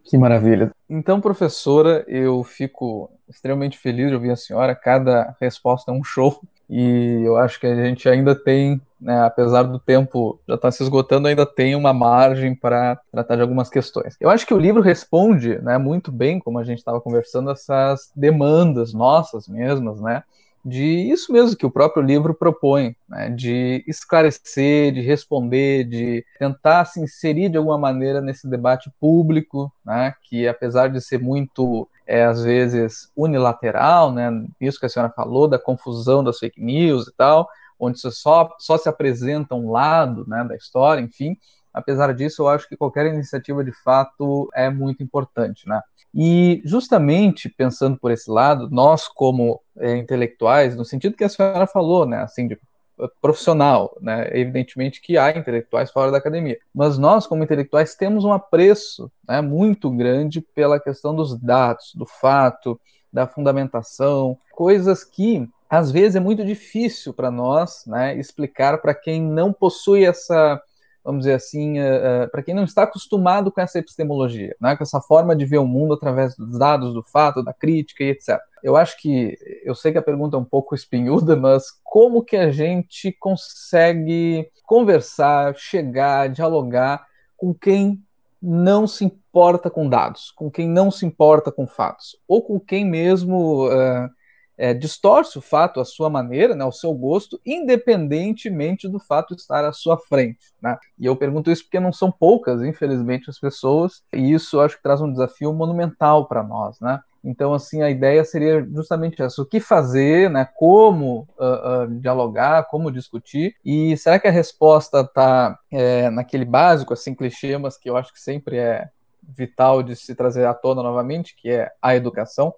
Que maravilha. Então, professora, eu fico extremamente feliz de ouvir a senhora. Cada resposta é um show. E eu acho que a gente ainda tem né, apesar do tempo já estar tá se esgotando, ainda tem uma margem para tratar de algumas questões. Eu acho que o livro responde né, muito bem, como a gente estava conversando, essas demandas nossas mesmas, né? De isso mesmo que o próprio livro propõe, né, de esclarecer, de responder, de tentar se inserir de alguma maneira nesse debate público, né, que apesar de ser muito, é, às vezes, unilateral, né, isso que a senhora falou, da confusão das fake news e tal, onde só, só se apresenta um lado né, da história, enfim, apesar disso, eu acho que qualquer iniciativa de fato é muito importante, né? E justamente pensando por esse lado, nós como é, intelectuais, no sentido que a senhora falou, né, assim, de profissional, né, evidentemente que há intelectuais fora da academia, mas nós como intelectuais temos um apreço né, muito grande pela questão dos dados, do fato, da fundamentação, coisas que às vezes é muito difícil para nós né, explicar para quem não possui essa vamos dizer assim, uh, uh, para quem não está acostumado com essa epistemologia, né, com essa forma de ver o mundo através dos dados, do fato, da crítica e etc. Eu acho que, eu sei que a pergunta é um pouco espinhuda, mas como que a gente consegue conversar, chegar, dialogar com quem não se importa com dados, com quem não se importa com fatos, ou com quem mesmo uh, é, distorce o fato à sua maneira, né, ao seu gosto, independentemente do fato estar à sua frente. Né? E eu pergunto isso porque não são poucas, infelizmente, as pessoas, e isso acho que traz um desafio monumental para nós. Né? Então, assim, a ideia seria justamente essa: o que fazer, né? como uh, uh, dialogar, como discutir, e será que a resposta está é, naquele básico, assim, clichê, mas que eu acho que sempre é vital de se trazer à tona novamente, que é a educação?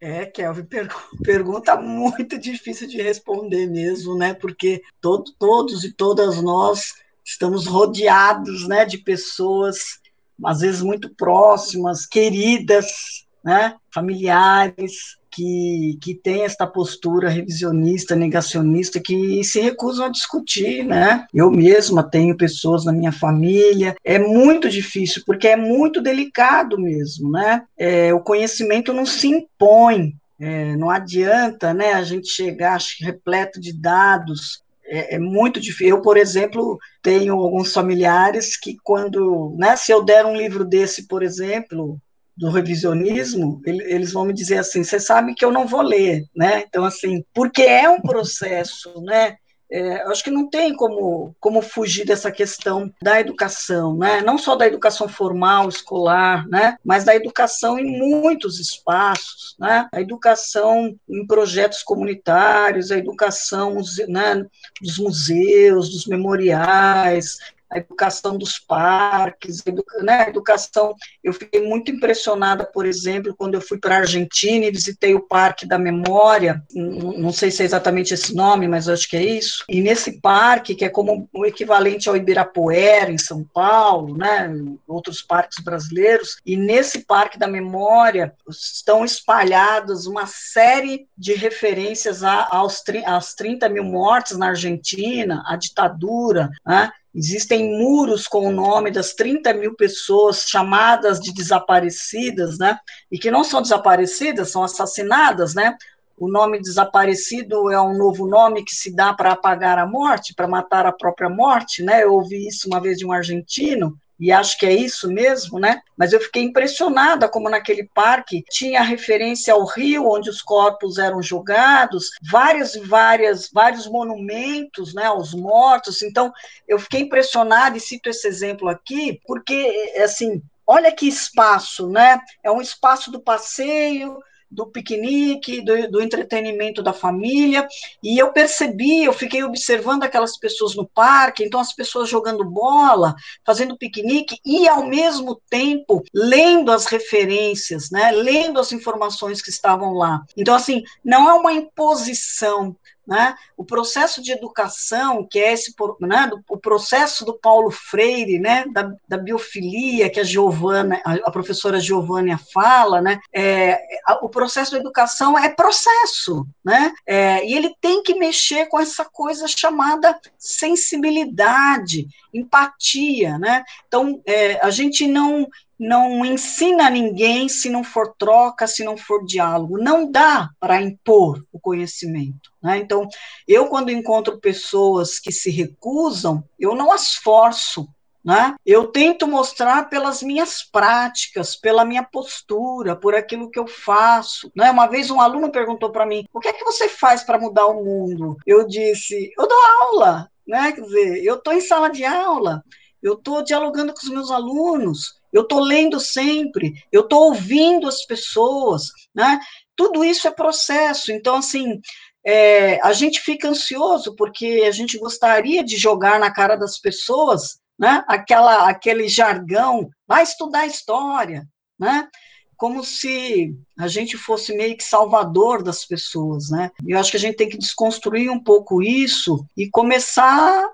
É, Kelvin, per pergunta muito difícil de responder mesmo, né? Porque todo, todos e todas nós estamos rodeados, né, de pessoas às vezes muito próximas, queridas, né, familiares, que, que tem esta postura revisionista, negacionista, que se recusam a discutir, né? Eu mesma tenho pessoas na minha família, é muito difícil, porque é muito delicado mesmo, né? É, o conhecimento não se impõe, é, não adianta né, a gente chegar repleto de dados. É, é, muito difícil. Eu, por exemplo, tenho alguns familiares que, quando. Né, se eu der um livro desse, por exemplo, do revisionismo, eles vão me dizer assim: você sabe que eu não vou ler, né? Então, assim, porque é um processo, né? É, acho que não tem como, como fugir dessa questão da educação, né? não só da educação formal, escolar, né? mas da educação em muitos espaços, né? a educação em projetos comunitários, a educação né, dos museus, dos memoriais, a educação dos parques, né, a educação. Eu fiquei muito impressionada, por exemplo, quando eu fui para a Argentina e visitei o Parque da Memória, não sei se é exatamente esse nome, mas acho que é isso. E nesse parque, que é como o equivalente ao Ibirapuera, em São Paulo, né, outros parques brasileiros, e nesse Parque da Memória estão espalhadas uma série de referências aos, aos 30 mil mortes na Argentina, à ditadura, né, Existem muros com o nome das 30 mil pessoas chamadas de desaparecidas, né? E que não são desaparecidas, são assassinadas, né? O nome desaparecido é um novo nome que se dá para apagar a morte, para matar a própria morte, né? Eu ouvi isso uma vez de um argentino, e acho que é isso mesmo, né? Mas eu fiquei impressionada como naquele parque tinha referência ao rio onde os corpos eram jogados, várias várias vários monumentos, né, aos mortos. Então, eu fiquei impressionada e cito esse exemplo aqui porque assim, olha que espaço, né? É um espaço do passeio, do piquenique, do, do, entretenimento da família, e eu percebi, eu fiquei observando aquelas pessoas no parque, então as pessoas jogando bola, fazendo piquenique, e ao mesmo tempo lendo as referências, né, lendo as informações que estavam lá. Então, assim, não é uma imposição, né? O processo de educação, que é esse, né, o processo do Paulo Freire, né, da, da biofilia, que a Giovana, a, professora Giovânia fala, né, é, o processo da educação é processo, né, é, e ele tem que mexer com essa coisa chamada sensibilidade, empatia, né, então é, a gente não não ensina ninguém se não for troca, se não for diálogo. Não dá para impor o conhecimento. Né? Então, eu, quando encontro pessoas que se recusam, eu não as forço. Né? Eu tento mostrar pelas minhas práticas, pela minha postura, por aquilo que eu faço. Né? Uma vez um aluno perguntou para mim: o que é que você faz para mudar o mundo? Eu disse: eu dou aula. Né? Quer dizer, eu estou em sala de aula, eu estou dialogando com os meus alunos, eu estou lendo sempre, eu estou ouvindo as pessoas, né? Tudo isso é processo. Então, assim, é, a gente fica ansioso porque a gente gostaria de jogar na cara das pessoas, né? Aquela, aquele jargão, vai estudar história, né? Como se a gente fosse meio que salvador das pessoas, né? Eu acho que a gente tem que desconstruir um pouco isso e começar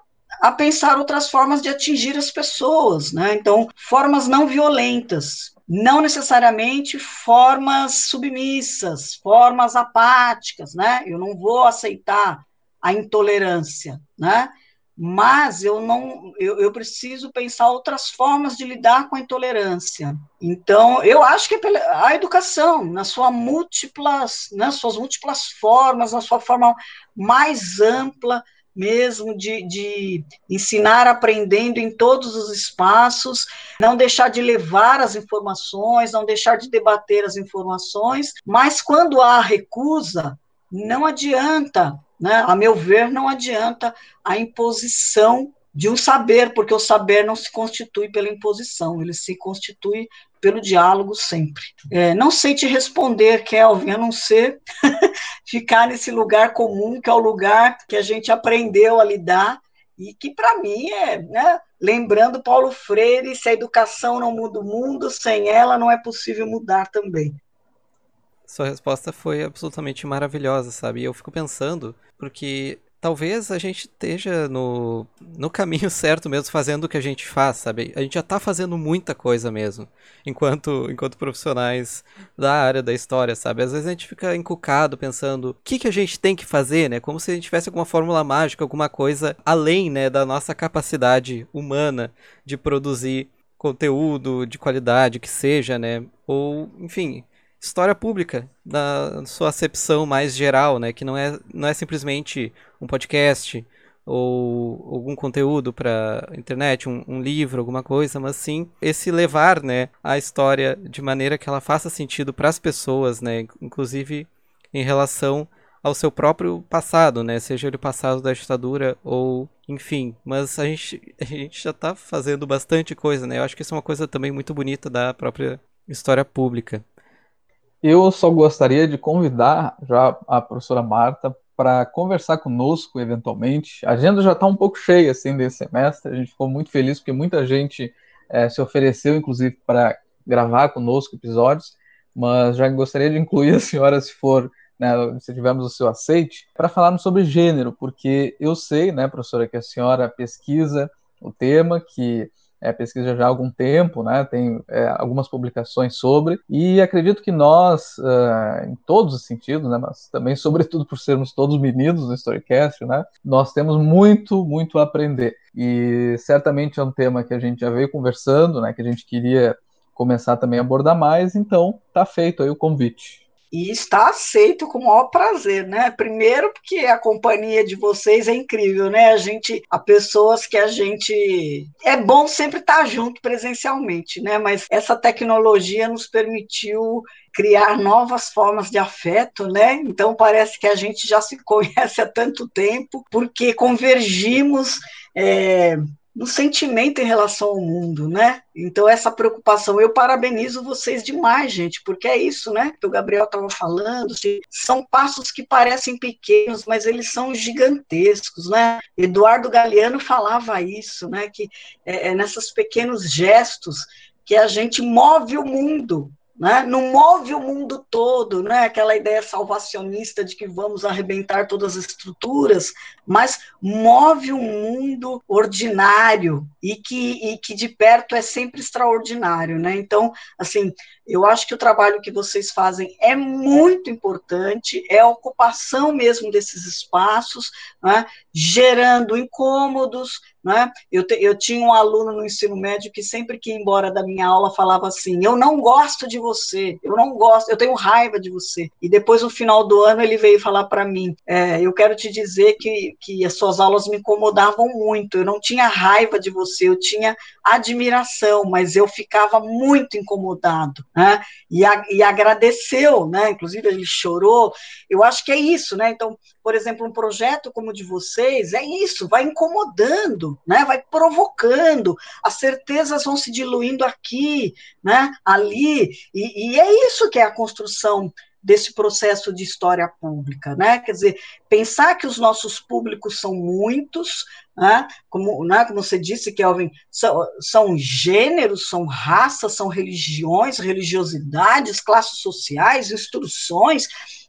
a pensar outras formas de atingir as pessoas, né? Então, formas não violentas, não necessariamente formas submissas, formas apáticas, né? Eu não vou aceitar a intolerância, né? Mas eu não, eu, eu preciso pensar outras formas de lidar com a intolerância. Então, eu acho que a educação, na sua múltiplas, nas suas múltiplas formas, na sua forma mais ampla, mesmo de, de ensinar aprendendo em todos os espaços, não deixar de levar as informações, não deixar de debater as informações, mas quando há recusa, não adianta, né? a meu ver, não adianta a imposição de um saber, porque o saber não se constitui pela imposição, ele se constitui pelo diálogo sempre. É, não sei te responder, Kelvin, a não ser ficar nesse lugar comum, que é o lugar que a gente aprendeu a lidar, e que para mim é, né, lembrando Paulo Freire, se a educação não muda o mundo, sem ela não é possível mudar também. Sua resposta foi absolutamente maravilhosa, sabe? E eu fico pensando, porque talvez a gente esteja no, no caminho certo mesmo, fazendo o que a gente faz, sabe? A gente já está fazendo muita coisa mesmo, enquanto, enquanto profissionais da área da história, sabe? Às vezes a gente fica encucado pensando o que, que a gente tem que fazer, né? Como se a gente tivesse alguma fórmula mágica, alguma coisa além, né, da nossa capacidade humana de produzir conteúdo de qualidade que seja, né? Ou, enfim, história pública, na sua acepção mais geral, né? Que não é, não é simplesmente um podcast ou algum conteúdo para internet, um, um, livro, alguma coisa, mas sim esse levar, né, a história de maneira que ela faça sentido para as pessoas, né, inclusive em relação ao seu próprio passado, né, seja ele passado da ditadura ou enfim, mas a gente, a gente já está fazendo bastante coisa, né? Eu acho que isso é uma coisa também muito bonita da própria história pública. Eu só gostaria de convidar já a professora Marta para conversar conosco eventualmente. A agenda já está um pouco cheia assim desse semestre. A gente ficou muito feliz porque muita gente é, se ofereceu, inclusive, para gravar conosco episódios. Mas já gostaria de incluir a senhora, se for, né, se tivermos o seu aceite, para falarmos sobre gênero, porque eu sei, né, professora, que a senhora pesquisa o tema, que é, pesquisa já há algum tempo, né, tem é, algumas publicações sobre, e acredito que nós, uh, em todos os sentidos, né, mas também, sobretudo, por sermos todos meninos no Storycast, né, nós temos muito, muito a aprender. E certamente é um tema que a gente já veio conversando, né, que a gente queria começar também a abordar mais, então tá feito aí o convite e está aceito com o maior prazer, né? Primeiro porque a companhia de vocês é incrível, né? A gente, há pessoas que a gente é bom sempre estar junto presencialmente, né? Mas essa tecnologia nos permitiu criar novas formas de afeto, né? Então parece que a gente já se conhece há tanto tempo, porque convergimos é, no sentimento em relação ao mundo, né? Então, essa preocupação, eu parabenizo vocês demais, gente, porque é isso, né? Que o Gabriel estava falando, assim, são passos que parecem pequenos, mas eles são gigantescos, né? Eduardo Galeano falava isso, né? Que é, é nesses pequenos gestos que a gente move o mundo, né? não move o mundo todo, né? aquela ideia salvacionista de que vamos arrebentar todas as estruturas, mas move um mundo ordinário e que, e que de perto é sempre extraordinário. Né? Então, assim, eu acho que o trabalho que vocês fazem é muito importante, é a ocupação mesmo desses espaços, né? gerando incômodos, né? Eu, te, eu tinha um aluno no ensino médio que sempre que ia embora da minha aula falava assim: Eu não gosto de você, eu não gosto, eu tenho raiva de você. E depois, no final do ano, ele veio falar para mim: é, Eu quero te dizer que, que as suas aulas me incomodavam muito, eu não tinha raiva de você, eu tinha admiração, mas eu ficava muito incomodado, né? E, a, e agradeceu, né? Inclusive, ele chorou. Eu acho que é isso, né? Então, por exemplo, um projeto como o de vocês, é isso, vai incomodando, né? vai provocando, as certezas vão se diluindo aqui, né? ali, e, e é isso que é a construção desse processo de história pública, né? Quer dizer, pensar que os nossos públicos são muitos, né? Como, né? Como você disse, Kelvin, são, são gêneros, são raças, são religiões, religiosidades, classes sociais, instruções,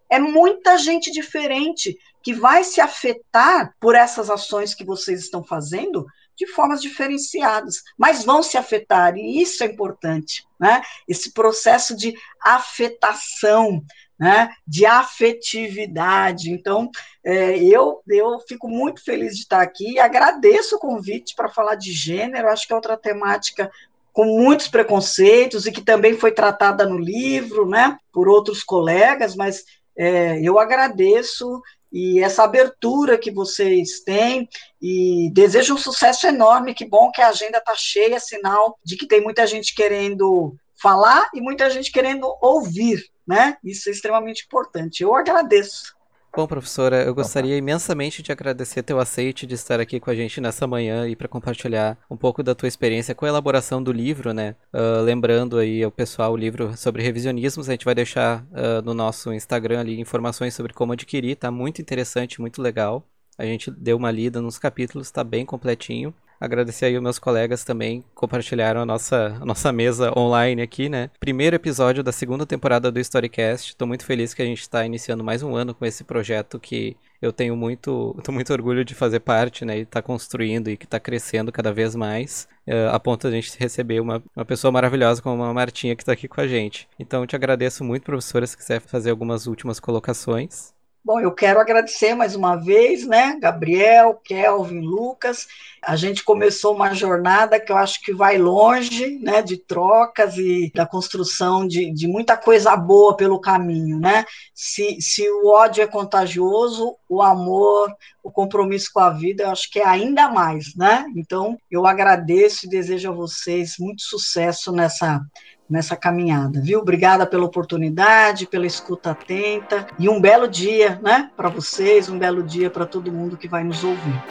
é muita gente diferente que vai se afetar por essas ações que vocês estão fazendo de formas diferenciadas, mas vão se afetar, e isso é importante, né? Esse processo de afetação, né? De afetividade. Então, é, eu, eu fico muito feliz de estar aqui e agradeço o convite para falar de gênero, acho que é outra temática com muitos preconceitos e que também foi tratada no livro, né, por outros colegas, mas é, eu agradeço e essa abertura que vocês têm e desejo um sucesso enorme. Que bom que a agenda está cheia, sinal de que tem muita gente querendo falar e muita gente querendo ouvir, né? Isso é extremamente importante. Eu agradeço. Bom, professora, eu gostaria imensamente de agradecer teu aceite de estar aqui com a gente nessa manhã e para compartilhar um pouco da tua experiência com a elaboração do livro, né? Uh, lembrando aí ao pessoal o livro sobre revisionismos, a gente vai deixar uh, no nosso Instagram ali informações sobre como adquirir, tá muito interessante, muito legal. A gente deu uma lida nos capítulos, tá bem completinho. Agradecer aí os meus colegas também compartilharam a nossa, a nossa mesa online aqui, né? Primeiro episódio da segunda temporada do Storycast. Estou muito feliz que a gente está iniciando mais um ano com esse projeto que eu tenho muito, tô muito orgulho de fazer parte, né? E estar tá construindo e que está crescendo cada vez mais, uh, a ponto de a gente receber uma, uma pessoa maravilhosa como a Martinha que está aqui com a gente. Então, eu te agradeço muito, professora, se quiser fazer algumas últimas colocações. Bom, eu quero agradecer mais uma vez, né, Gabriel, Kelvin, Lucas. A gente começou uma jornada que eu acho que vai longe, né, de trocas e da construção de, de muita coisa boa pelo caminho, né? Se, se o ódio é contagioso, o amor, o compromisso com a vida, eu acho que é ainda mais, né? Então, eu agradeço e desejo a vocês muito sucesso nessa nessa caminhada, viu? Obrigada pela oportunidade, pela escuta atenta e um belo dia, né, para vocês, um belo dia para todo mundo que vai nos ouvir.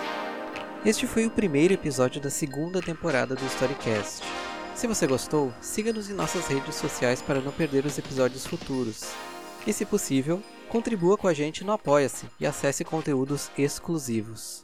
Este foi o primeiro episódio da segunda temporada do Storycast. Se você gostou, siga-nos em nossas redes sociais para não perder os episódios futuros. E se possível, contribua com a gente no Apoia-se e acesse conteúdos exclusivos.